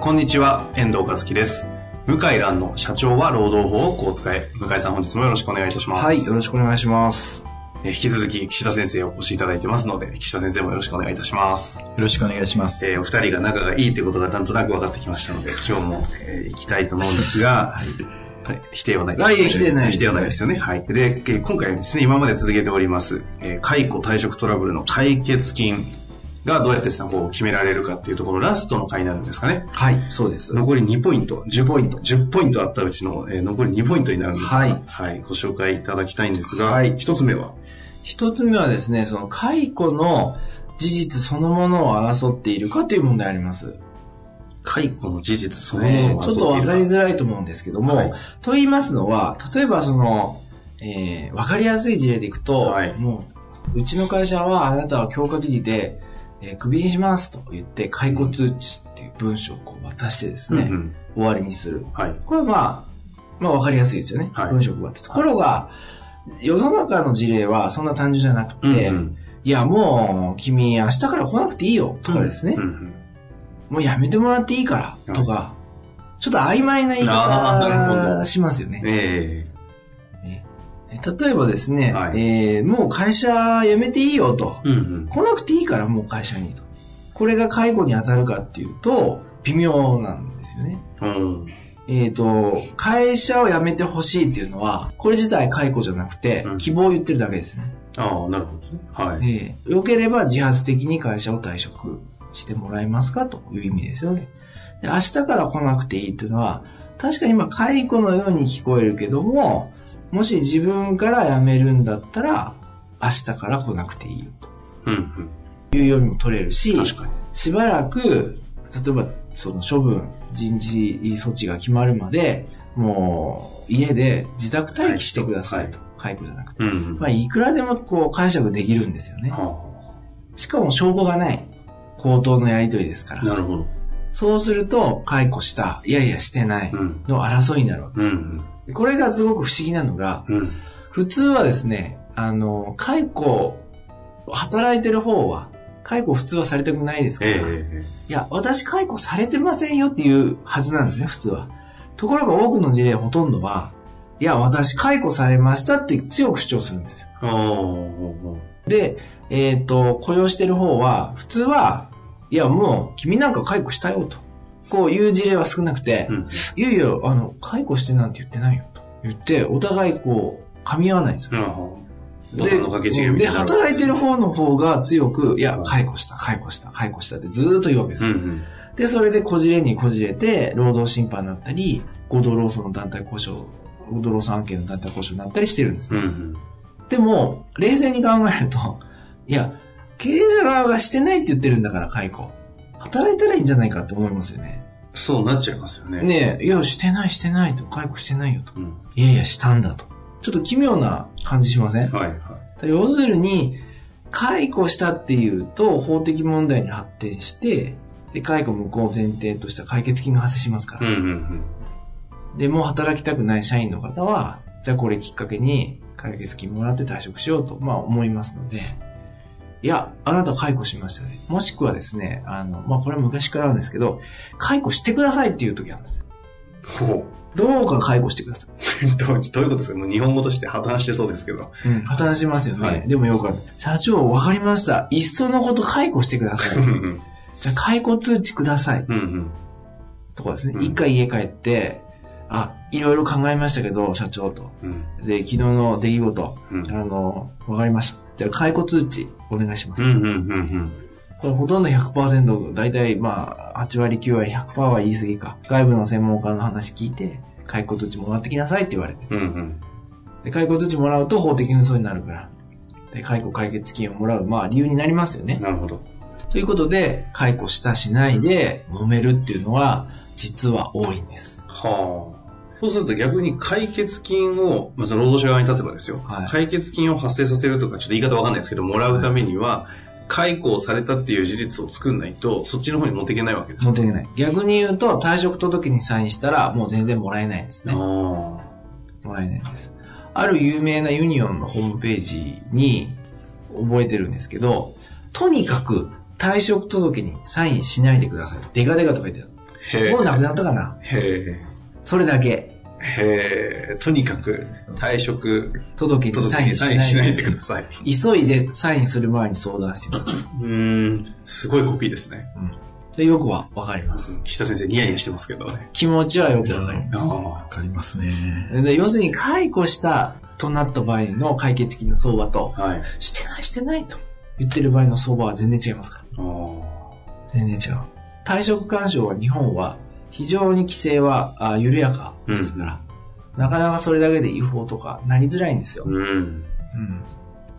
こんにちは、遠藤和樹です。向井蘭の社長は労働法をこう使え。向井さん本日もよろしくお願いいたします。はい、よろしくお願いします。えー引き続き岸田先生をお越しいただいてますので、岸田先生もよろしくお願いいたします。よろしくお願いします。えーお二人が仲がいいってことがなんとなく分かってきましたので、今日も、えー行きたいと思うんですが、はい、否定はないですはい否定ないです否定はないですよね。はい。で、えー今回はですね、今まで続けております、えー解雇退職トラブルの解決金がどうやってこう決められるかっていうところ、ラストの回になるんですかね。はい、そうです。残り2ポイント、10ポイント、10ポイントあったうちの、えー残り2ポイントになるんですが、はい。はい、ご紹介いただきたいんですが、はい。一つ目は、一つ目はですね、その解雇の事実そのものを争っているかという問題あります。解雇の事実そのものをねちょっとわかりいづらいと思うんですけども、はい。と言いますのは、例えばその、えー、わかりやすい事例でいくと、はい。もう、うちの会社はあなたは強化切りで、えー、クビにしますと言って、解雇通知っていう文章をこう渡してですね、うんうん終わりにする。はい。これはまあ、まあわかりやすいですよね。はい文章を配って。ところが、世の中の事例はそんな単純じゃなくて、うんうんいやもう、君明日から来なくていいよ、とかですね。うんうんもうやめてもらっていいから、とか、ちょっと曖昧な言い方どしますよね。え例えばですね、はいえーもう会社辞めていいよと。えうん来なくていいからもう会社にと。これが介護に当たるかっていうと、微妙なんですよね。うん。うん。えっ、と、会社を辞めてほしいっていうのは、これ自体解雇じゃなくてうん、希望を言ってるだけですね。ああ、なるほどね。はい。ええよければ自発的に会社を退職してもらえますかという意味ですよね。で明日から来なくていいっていうのは、確かに今解雇のように聞こえるけども、もし自分から辞めるんだったら、明日から来なくていいようんうん。というようにも取れるし。しばらく、例えばその処分、人事措置が決まるまで、もう家で自宅待機してくださいと。解雇じゃなくて。うんうん。まあ、いくらでもこう解釈できるんですよね。はしかも証拠がない口頭のやり取りですかあ、ら。なるほど。そうすると、解雇した、いやいやしてないうん。の争いになるわけうです。んこれがすごく不思議なのが、うん。うん。普通はですね、あの、解雇、働いてる方は、解雇普通はされたくないですから、ええいや、私解雇されてませんよっていうはずなんですね、普通は。ところが多くの事例ほとんどは、いや、私解雇されましたって強く主張するんですよ。で、えっ、と、雇用してる方は、普通は、いや、もう、君なんか解雇したよと。こういう事例は少なくて、ううん。いやいや、あの、解雇してなんて言ってないよと。言って、お互いこう、噛み合わないんですよ。で、たいな。働いてる方の方が強く、いや、解雇した、解雇した、解雇したってずーっと言うわけですよ。うんうん。で、それでこじれにこじれて、労働審判になったり、合同労組の団体交渉、合同労組案件の団体交渉になったりしてるんですね。うんうん。でも、冷静に考えると、いや、経営者側がしてないって言ってるんだから、解雇。働いたらいいんじゃないかって思いますよね。そうなっちゃいますよね。ねえ、いや、してない、してないと、解雇してないよと。うん。いやいや、したんだと。ちょっと奇妙な感じしません？はいはい。要するに、解雇したっていうと、法的問題に発展して、で、解雇無効を前提とした解決金が発生しますから。うんうんうん。で、もう働きたくない社員の方は、じゃあこれきっかけに解決金もらって退職しようと、まあ思いますので、いや、あなた解雇しましたね。もしくはですね、あの、まあこれは昔からなんですけど、解雇してくださいっていう時なんです。ほどうか解雇してください。う。どうどういうことですか？もう日本語として破綻してそうですけど。うん、破綻しますよね。はいでもよくある。社長、わかりました。いっそのこと解雇してください。じゃあ解雇通知ください。うんうん。とかですね。うん一回家帰って、あ、いろいろ考えましたけど、社長と。うん。で、昨日の出来事、うんあの、わかりました。じゃあ解雇通知お願いします。うんうんうんこれほとんど100%、だいたいまあ、8割9割100%は言い過ぎか。外部の専門家の話聞いて、解雇通知もらってきなさいって言われて。うん。うんうん。で、解雇通知もらうと法的紛争になるから。で、解雇解決金をもらう、まあ理由になりますよね。なるほど。ということで、解雇したしないで揉めるっていうのは、実は多いんです。はあ。そうすると逆に解決金を、まあ、その労働者側に立つばですよ、はい解決金を発生させるとか、ちょっと言い方わかんないですけど、もらうためには、解雇をされたっていう事実を作んないと、そっちの方に持っていけないわけです持っていけない。逆に言うと、退職届にサインしたら、もう全然もらえないんですね。あもらえないんです。ある有名なユニオンのホームページに覚えてるんですけど、とにかく退職届にサインしないでください。デカデカと書いてある。え。もうなくなったかなへそれだけ。え。へえ。とにかく、退職届にサインしないでください。急いでサインする前に相談してください。うーん。すごいコピーですね。でよくはわかります。岸田先生ニヤニヤしてますけどね。気持ちはよくわかります。あわかりますね。で要するに解雇したとなった場合の解決金の相場と、あ。はい。してないしてないと言ってる場合の相場は全然違いますから。ああ。全然違う。退職干渉は日本は非常に規制はあ緩やかですから、なかなかそれだけで違法とかなりづらいんですよ。うん。うん。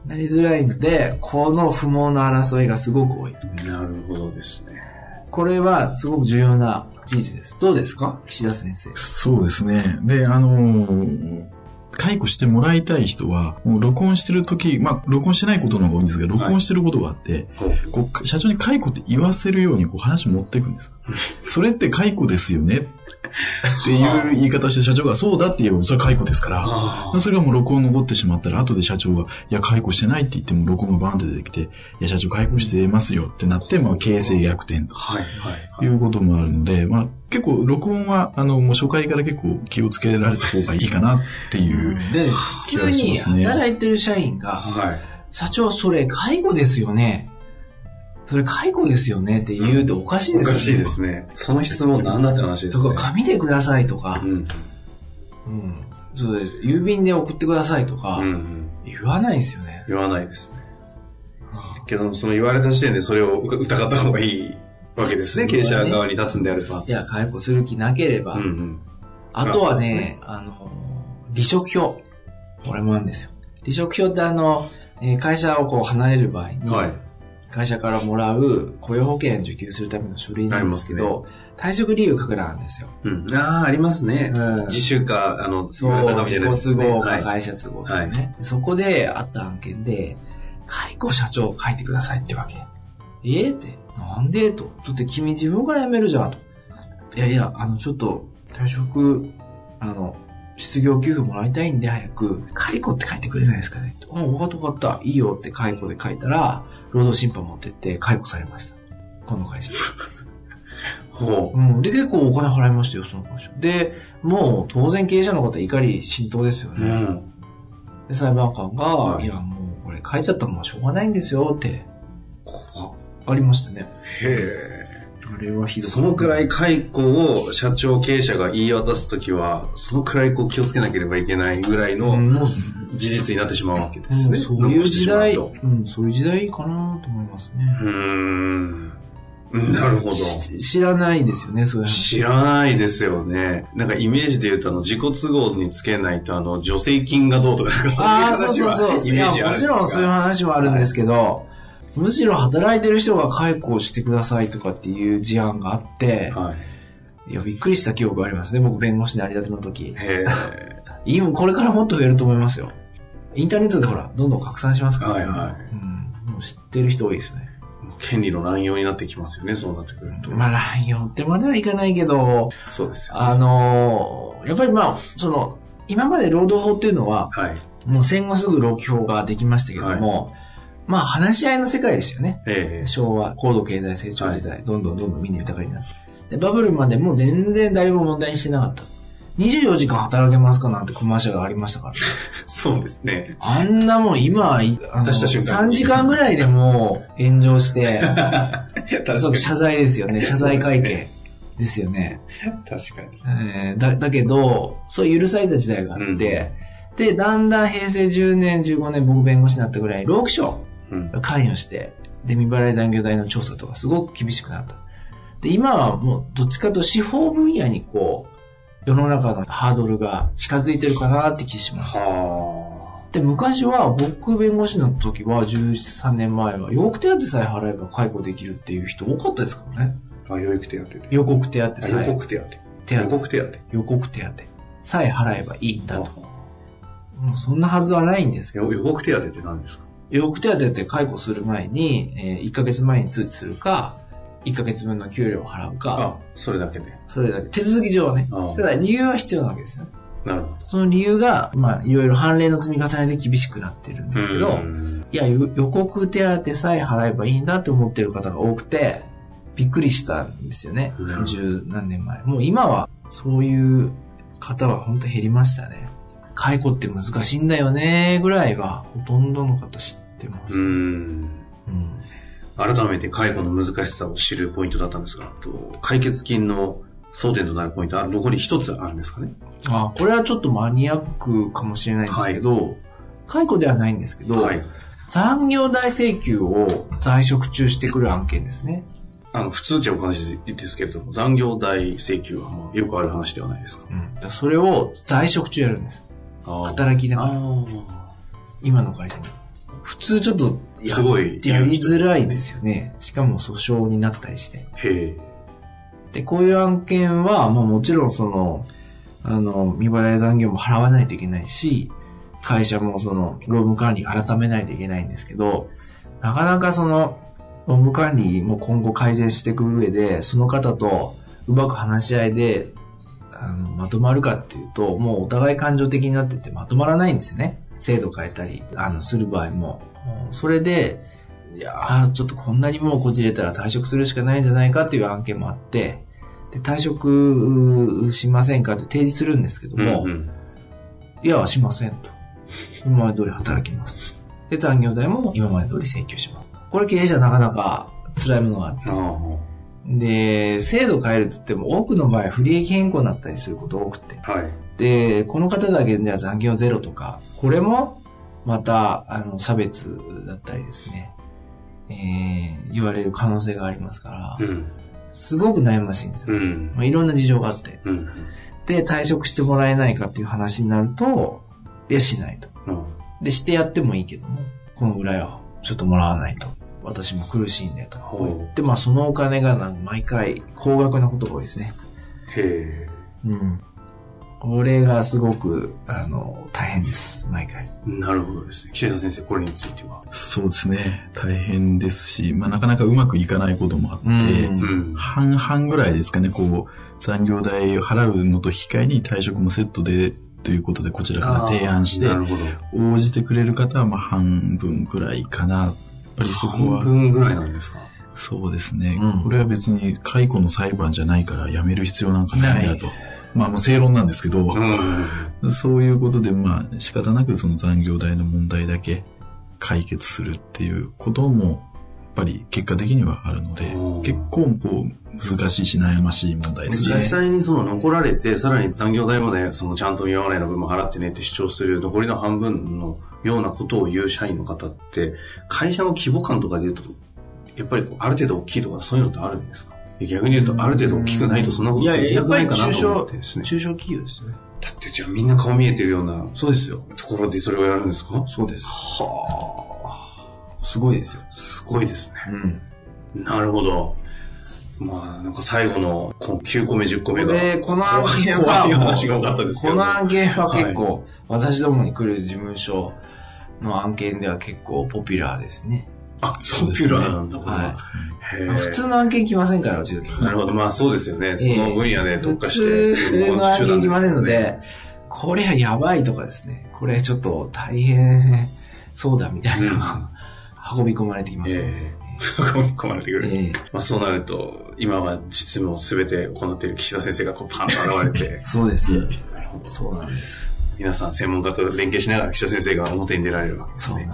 なりづらいので、この不毛な争いがすごく多い。なるほどですね。これはすごく重要な事実です。どうですか？岸田先生。そうですね。で、あのー解雇してもらいたい人は、もう録音してる時、まあ、録音してないことの方が多いんですけど、録音してることがあって、こう、社長に解雇って言わせるように、こう話持っていくんです。それって解雇ですよねっていう言い方をして社長がそうだって言えば、それは解雇ですから、あそれがもう録音残ってしまったら、後で社長が、いや、解雇してないって言っても、録音がバーンって出てきて、いや、社長解雇してますよってなって、まあ、形勢逆転とはい、はい。いうこともあるので、まあ、結構、録音は、あの、もう初回から結構気をつけられた方がいいかなっていう。で、気が普通に働いてる社員が、はい。社長それ介護ですよね。それ介護ですよねって言うとおかしいですよね。おかしいですね。その質問なんだって話ですね。とか、紙でくださいとかう、ん。うん。そうです。郵便で送ってくださいとかうん、うん。言わないですよね。言わないですね。けど、その言われた時点でそれを疑った方がいいわけですね。経営者側に立つんであれば。いや、解雇する気なければ、うんうん。あとはそうですね、あの、離職票。これもあるんですよ。離職票ってあの、えー会社をこう離れる場合に、はい。会社からもらう雇用保険を受給するための書類なんですけあど、退職理由書くなんですよ。うん。ああ、ありますね。うん自主か、あの、そう、自己都合かはい会社都合とかね。そこであった案件で、解雇社長書いてくださいってわけ。ええって、なんで？と。だって君自分から辞めるじゃんと。いやいや、あの、ちょっと、退職、あの、失業給付もらいたいんで早く、解雇って書いてくれないですかね。うん、わかったわかった。いいよって解雇で書いたら、労働審判持ってって解雇されました。この会社。ほうん。で、結構お金払いましたよ、その会社。で、もう当然経営者の方怒り浸透ですよう。うね。ん。で、裁判官が、はいい、や、もうこれ書いちゃったらもうしょうがないんですよって、怖っありましたね。へあれはひえ。どそのくらい解雇を社長経営者が言い渡すときは、そのくらいこう気をつけなければいけないぐらいの事実になってしまうわけですね。もうそういう時代、残してしうん、そういう時代かなと思いますね。まうん。なるほど。し知らないですよね、そういう話。知らないですよね。なんかイメージで言うと、あの、自己都合につけないと、あの、助成金がどうとか、そういうああ、そう話はそうそう。いや、イメージあるもちろんそういう話はあるんですけど、むしろ働いてる人が解雇してくださいとかっていう事案があって、はい。いや、びっくりした記憶がありますね。僕、弁護士になりたての時。へ今、これからもっと増えると思いますよ。インターネットでほら、どんどん拡散しますから、はいはうん。もう知ってる人多いですよね。い。権利の乱用になってきますよね、そうなってくると。まあ、乱用ってまではいかないけど、そうですよ、ね。あのーやっぱりまあ、その、今まで労働法っていうのは、はい。もう戦後すぐ労基法ができましたけども、まあ、話し合いの世界ですよね。え昭和、高度経済成長時代、どんどんどんどんみんな豊かになって。で、バブルまでもう全然誰も問題にしてなかった。24時間働けますかなんてコマーシャルがありましたから そうですね。あんなもん今、いあの出した瞬間3に時間ぐらいでもう炎上して、謝罪ですよね。謝罪会見ですよね。確かに。えーだ、だけど、そう許された時代があって、で、だんだん平成10年、15年僕弁護士になったぐらい、労基関与して、で、未払い残業代の調査とかすごく厳しくなった。で、今はもうどっちかと司法分野にこう、世の中のハードルが近づいてるかなって気します。はで、昔は僕弁護士の時は、13年前は、予告手当さえ払えば解雇できるっていう人多かったですからね。あ、養育手当で。予告手当あさえ。予告手当。手当予告手当。予告手当さえ払えばいいんだと。もうそんなはずはないんですけど、予予告手当って何ですか？予告手当って解雇する前に、えー1ヶ月前に通知するか、1ヶ月分の給料を払うか、あ、それだけで。それだけ。手続き上はね。あただ理由は必要なわけですよね。なるほど。その理由が、まあ、いろいろ判例の積み重ねで厳しくなってるんですけど、うんいや、予予告手当さえ払えばいいんだって思ってる方が多くて、びっくりしたんですよね。うん十何年前。もう今は、そういう方は本当減りましたね。解雇って難しいんだよね、ぐらいは、ほとんどの方知ってます。うん。うん改めて介護の難しさを知るポイントだったんですが、と解決金の争点となるポイントは残り一つあるんですかね？あ、これはちょっとマニアックかもしれないんですけど、解雇ではないんですけど、はい。残業代請求を在職中してくる案件ですね。あの、普通値お話ですけれども、残業代請求はまあよくある話ではないですか？うん。それを在職中やるんです。あ働きながら、あ今の会社に。普通ちょっとや、すごいやりづらいですよね。しかも訴訟になったりして。ー。へえ。で、こういう案件は、まあもちろんその、あの、未払い残業も払わないといけないし、会社もその、労務管理改めないといけないんですけど、なかなかその、労務管理も今後改善していく上で、その方とうまく話し合いで、あの、まとまるかっていうと、もうお互い感情的になっててまとまらないんですよね。制度変えたり、あの、する場合も。それで、いやーちょっとこんなにもうこじれたら退職するしかないんじゃないかっていう案件もあって、で退職しませんかって提示するんですけども、うんうんいや、しませんと。今まで通り働きます。で、残業代も今まで通り請求しますと。これ経営者なかなか辛いものがあって。あで、制度変えるって言っても多くの場合不利益変更になったりすること多くて。あ。はい。で、この方だけじゃあ残業ゼロとか、これもまた、あの、差別だったりですね、えー、言われる可能性がありますから、うん。すごく悩ましいんですよ。うん。まあ、いろんな事情があって。うん。で、退職してもらえないかっていう話になると、いや、しないと。うんで、してやってもいいけども、このぐらいはちょっともらわないと。私も苦しいんでと。ほうで、まあ、そのお金がなんか毎回高額なことが多いですね。へうん。これがすごく、あの、大変です。毎回。え。なるほどですね。岸田先生、これについては。そうですね。大変ですし、まあなかなかうまくいかないこともあって、うんん。半々ぐらいですかね、こう、残業代を払うのと引き換えに退職もセットで、ということでこちらから提案して。応じてくれる方はまあ半分くらいかな。ぱりそこ半は、分ぐらいなんですかそうですね、うんこれは別に解雇の裁判じゃないから辞める必要なんかないんだと。まあまあ正論なんですけど、うん。そういうことでまあ仕方なくその残業代の問題だけ解決するっていうことも、やっぱり結果的にはあるのでうん、結構こう難しいし悩ましい問題です実ね。際にその残られて、さらに残業代までそのちゃんと未払いの分も払ってねって主張する残りの半分のようなことを言う社員の方って、会社の規模感とかで言うと、やっぱりこうある程度大きいとかそういうのってあるんですか？逆に言うと、ある程度大きくないとそんなことできなくないかなと中小思ってです、ね。中小企業ですよね。だってじゃあみんな顔見えてるようなそうですよ。ところでそれをやるんですか？そうです。はあ、すごいですよ。すごいですね。うん。なるほど。まあ、なんか最後のこ9個目、10個目が。で、この案件は怖い話が多かったですけど。この案件は結構、私どもに来る事務所の案件では結構ポピュラーですね。あ、ポピュラーなんだ、は。はへえ普通の案件来ませんから、うちのなるほど。まあそうですよね。その分野で特化して。普通の案件来ませんのね。で、これはやばいとかですね。これちょっと大変そうだみたいなのが運び込まれてきますので。え込まれてくる。ええまあそうなると、今は実務を全て行っている岸田先生がこうパンと現れて、そうです。そうなんです。皆さん専門家と連携しながら岸田先生が表に出られるわけですね。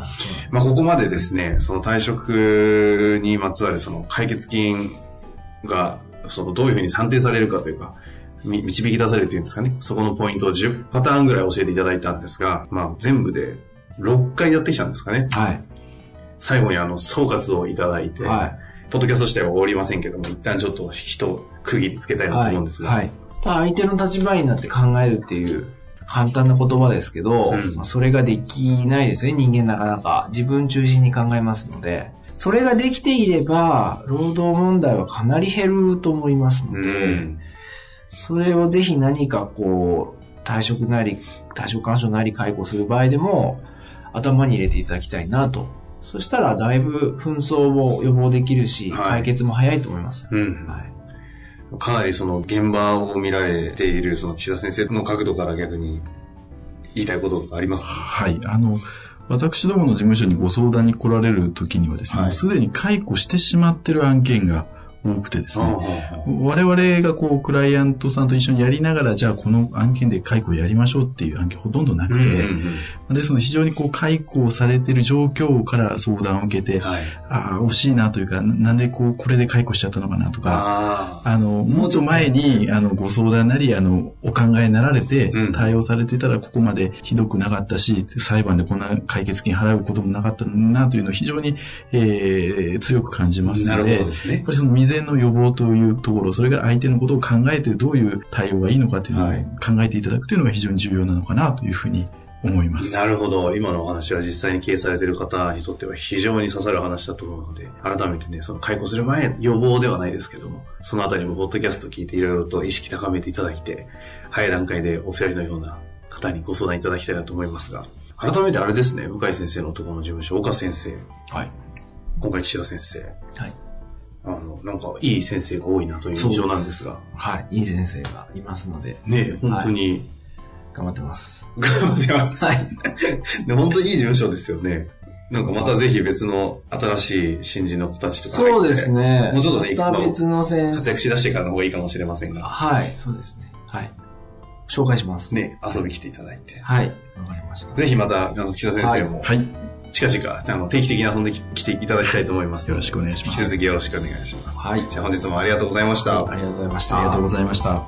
まあ、ここまでですね、その退職にまつわるその解決金が、そのどういうふうに算定されるかというか、み導き出されるというんですかね、そこのポイントを10パターンぐらい教えていただいたんですが、まあ、全部で6回やってきたんですかね。はい。最後にあの、総括をいただいて、はい。ポッドキャスト自体は終わりませんけども、一旦ちょっと人区切りつけたいなとはい。思うんですが、はい。相手の立場になって考えるっていう簡単な言葉ですけど、うんまあそれができないですよね、人間なかなか。自分中心に考えますので。それができていれば、労働問題はかなり減ると思いますので、うん。それをぜひ何かこう、退職なり、退職干渉なり解雇する場合でも、頭に入れていただきたいなと。そしたら、だいぶ紛争を予防できるし、はい解決も早いと思います。うん。はい。かなりその現場を見られているその岸田先生の角度から逆に言いたいこととかありますか？はい。あの、私どもの事務所にご相談に来られる時にはですね、はいすでに解雇してしまってる案件が多くてですね、あ我々がこう、クライアントさんと一緒にやりながら、じゃあこの案件で解雇やりましょうっていう案件ほとんどなくて、ですので非常にこう、解雇されてる状況から相談を受けて、はい。ああ、惜しいなというか、ななんでこう、これで解雇しちゃったのかなとか、あの、もっと前に、あの、ご相談なり、あの、お考えになられてうん、対応されてたら、ここまでひどくなかったし、裁判でこんな解決金払うこともなかったな、というのを非常に、えー強く感じますので、ですね。やっ。ぱりその未然の予防というところ、それから相手のことを考えてどういう対応がいいのかというのをはい考えていただくというのが非常に重要なのかなというふうに思います。なるほど。今のお話は実際に経営されている方にとっては非常に刺さる話だと思うので、改めてね、その解雇する前、予防ではないですけども、そのあたりもポッドキャスト聞いていろいろと意識高めていただいて、早い段階でお二人のような方にご相談いただきたいなと思いますが、改めてあれですね、向井先生のところの事務所、岡先生、はい。今回岸田先生、はい。あの、なんかいい先生が多いなという印象なんですが、はい。いい先生がいますので、ね、本当に、頑張ってます。頑張ってます。はい。で本当にいい事務所ですよね。なんかまたぜひ別の新しい新人の子たちとかそうですね。もうちょっとねまた別の先生。活躍しだしてからの方がいいかもしれませんが、はい。そうですね。はい。紹介します。。ね、遊び来ていただいて。はい。わかりました。ぜひまた、あの、岸田先生も、はい。近々、あの、定期的に遊んでき来ていただきたいと思います。よろしくお願いします引き続きよろしくお願いします。はい。じゃあ本日もありがとうございました。ありがとうございました。ありがとうございました。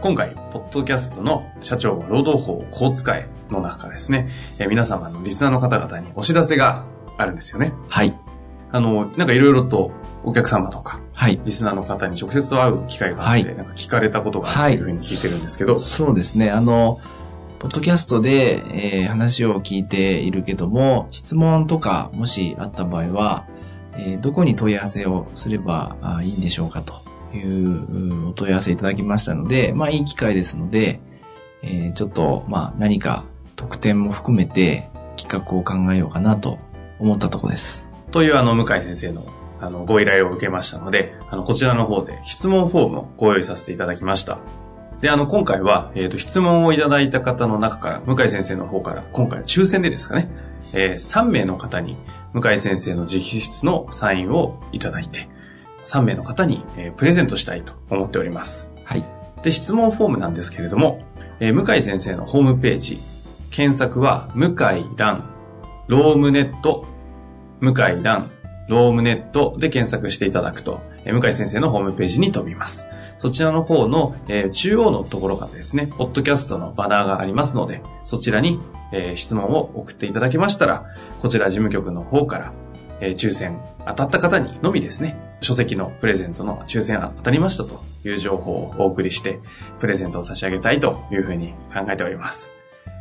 今回、ポッドキャストの社長は労働法をこう使えの中からですね、えー皆様のリスナーの方々にお知らせがあるんですよね。はい。あの、なんかいろいろとお客様とか、はい。リスナーの方に直接会う機会があって、はいなんか聞かれたことがあるというふうに聞いてるんですけど、そうですね。あの、ポッドキャストで、えー話を聞いているけども、質問とかもしあった場合は、えーどこに問い合わせをすればあいいんでしょうかといううお問い合わせいただきましたので、まあいい機会ですので、えーちょっと、まあ何か特典も含めて企画を考えようかなと思ったところです。というあの、向井先生のあの、ご依頼を受けましたので、あの、こちらの方で質問フォームをご用意させていただきました。で、あの、今回は、えっ、と、質問をいただいた方の中から、向井先生の方から、今回は抽選でですかね、えー3名の方に、向井先生の直筆のサインをいただいて、3名の方に、えープレゼントしたいと思っております。はい。で、質問フォームなんですけれども、えー向井先生のホームページ、検索は、向井蘭、ロームネット、向井蘭、ロームネットで検索していただくと、え向井先生のホームページに飛びます。そちらの方の、えー中央のところからですね、ポッドキャストのバナーがありますので、そちらに、えー質問を送っていただけましたら、こちら事務局の方から、えー抽選当たった方にのみですね、書籍のプレゼントの抽選当たりましたという情報をお送りして、プレゼントを差し上げたいというふうに考えております。